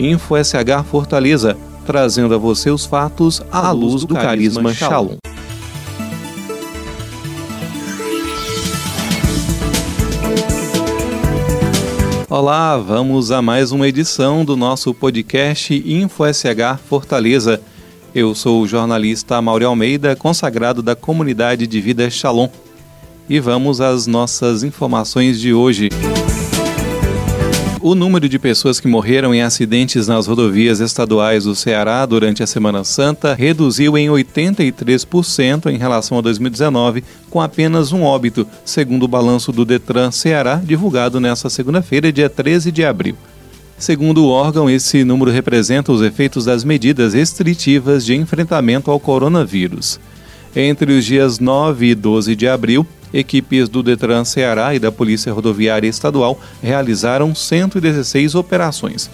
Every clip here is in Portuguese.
Info SH Fortaleza, trazendo a você os fatos à luz do carisma Shalom. Olá, vamos a mais uma edição do nosso podcast Info SH Fortaleza. Eu sou o jornalista Mauri Almeida, consagrado da comunidade de vida Shalom. E vamos às nossas informações de hoje. O número de pessoas que morreram em acidentes nas rodovias estaduais do Ceará durante a Semana Santa reduziu em 83% em relação a 2019, com apenas um óbito, segundo o balanço do Detran Ceará, divulgado nesta segunda-feira, dia 13 de abril. Segundo o órgão, esse número representa os efeitos das medidas restritivas de enfrentamento ao coronavírus. Entre os dias 9 e 12 de abril, equipes do Detran Ceará e da Polícia Rodoviária Estadual realizaram 116 operações.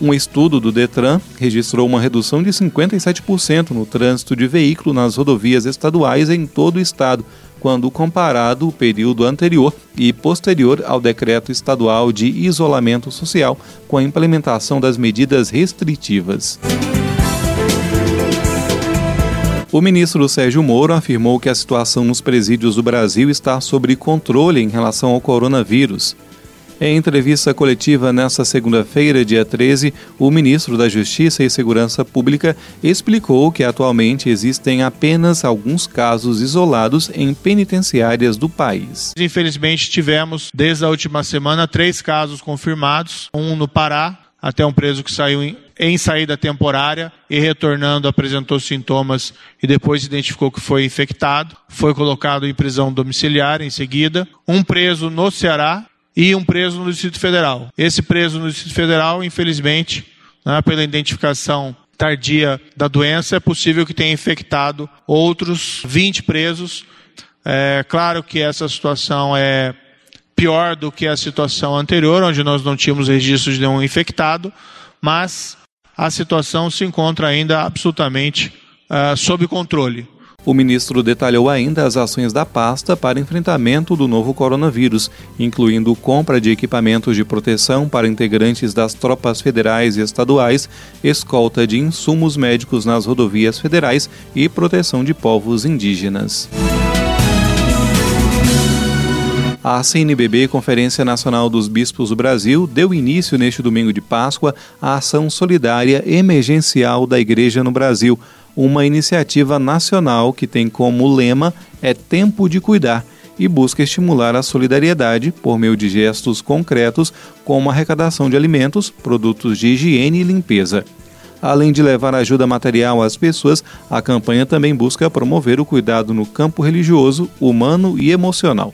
Um estudo do Detran registrou uma redução de 57% no trânsito de veículo nas rodovias estaduais em todo o estado, quando comparado o período anterior e posterior ao decreto estadual de isolamento social com a implementação das medidas restritivas. O ministro Sérgio Moro afirmou que a situação nos presídios do Brasil está sob controle em relação ao coronavírus. Em entrevista coletiva nesta segunda-feira, dia 13, o ministro da Justiça e Segurança Pública explicou que atualmente existem apenas alguns casos isolados em penitenciárias do país. Infelizmente, tivemos desde a última semana três casos confirmados: um no Pará, até um preso que saiu em, em saída temporária e retornando apresentou sintomas e depois identificou que foi infectado. Foi colocado em prisão domiciliar em seguida. Um preso no Ceará e um preso no Distrito Federal. Esse preso no Distrito Federal, infelizmente, né, pela identificação tardia da doença, é possível que tenha infectado outros 20 presos. É claro que essa situação é pior do que a situação anterior, onde nós não tínhamos registros de nenhum infectado, mas a situação se encontra ainda absolutamente uh, sob controle. O ministro detalhou ainda as ações da pasta para enfrentamento do novo coronavírus, incluindo compra de equipamentos de proteção para integrantes das tropas federais e estaduais, escolta de insumos médicos nas rodovias federais e proteção de povos indígenas. A CNBB, Conferência Nacional dos Bispos do Brasil, deu início neste domingo de Páscoa à ação solidária emergencial da Igreja no Brasil, uma iniciativa nacional que tem como lema É Tempo de Cuidar e busca estimular a solidariedade por meio de gestos concretos, como arrecadação de alimentos, produtos de higiene e limpeza. Além de levar ajuda material às pessoas, a campanha também busca promover o cuidado no campo religioso, humano e emocional.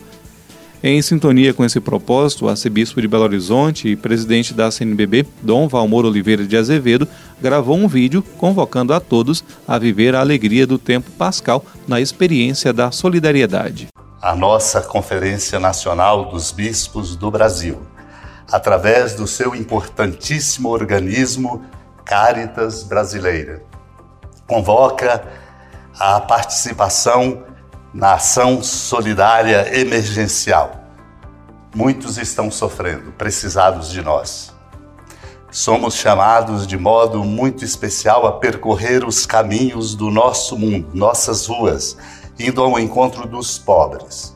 Em sintonia com esse propósito, o arcebispo de Belo Horizonte e presidente da CNBB, Dom Valmor Oliveira de Azevedo, gravou um vídeo convocando a todos a viver a alegria do tempo pascal na experiência da solidariedade. A nossa Conferência Nacional dos Bispos do Brasil, através do seu importantíssimo organismo Caritas Brasileira, convoca a participação na ação solidária emergencial. Muitos estão sofrendo, precisados de nós. Somos chamados de modo muito especial a percorrer os caminhos do nosso mundo, nossas ruas, indo ao encontro dos pobres,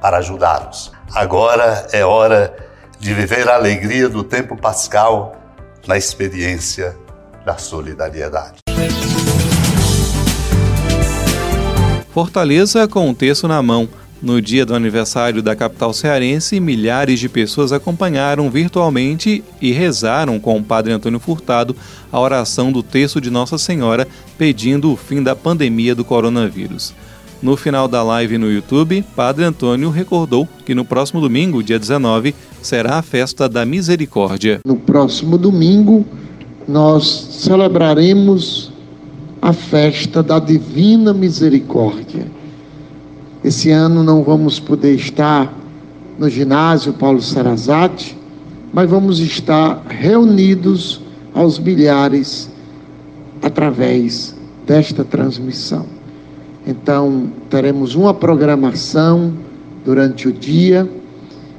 para ajudá-los. Agora é hora de viver a alegria do tempo pascal na experiência da solidariedade. Fortaleza com o texto na mão. No dia do aniversário da capital cearense, milhares de pessoas acompanharam virtualmente e rezaram com o Padre Antônio Furtado a oração do texto de Nossa Senhora pedindo o fim da pandemia do coronavírus. No final da live no YouTube, Padre Antônio recordou que no próximo domingo, dia 19, será a festa da misericórdia. No próximo domingo, nós celebraremos a festa da Divina Misericórdia. Esse ano não vamos poder estar no ginásio Paulo Sarazate, mas vamos estar reunidos aos milhares através desta transmissão. Então, teremos uma programação durante o dia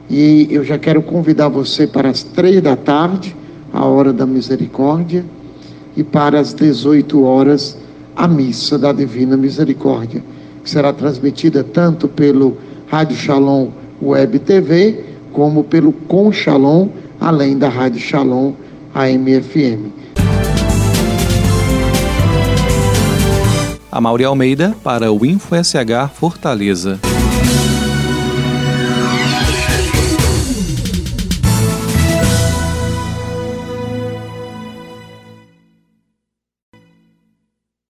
e eu já quero convidar você para as três da tarde, a hora da misericórdia, e para as 18 horas, a missa da Divina Misericórdia, que será transmitida tanto pelo Rádio Shalom Web TV, como pelo Com Shalom, além da Rádio Shalom AMFM. A Mauri Almeida para o InfoSH Fortaleza.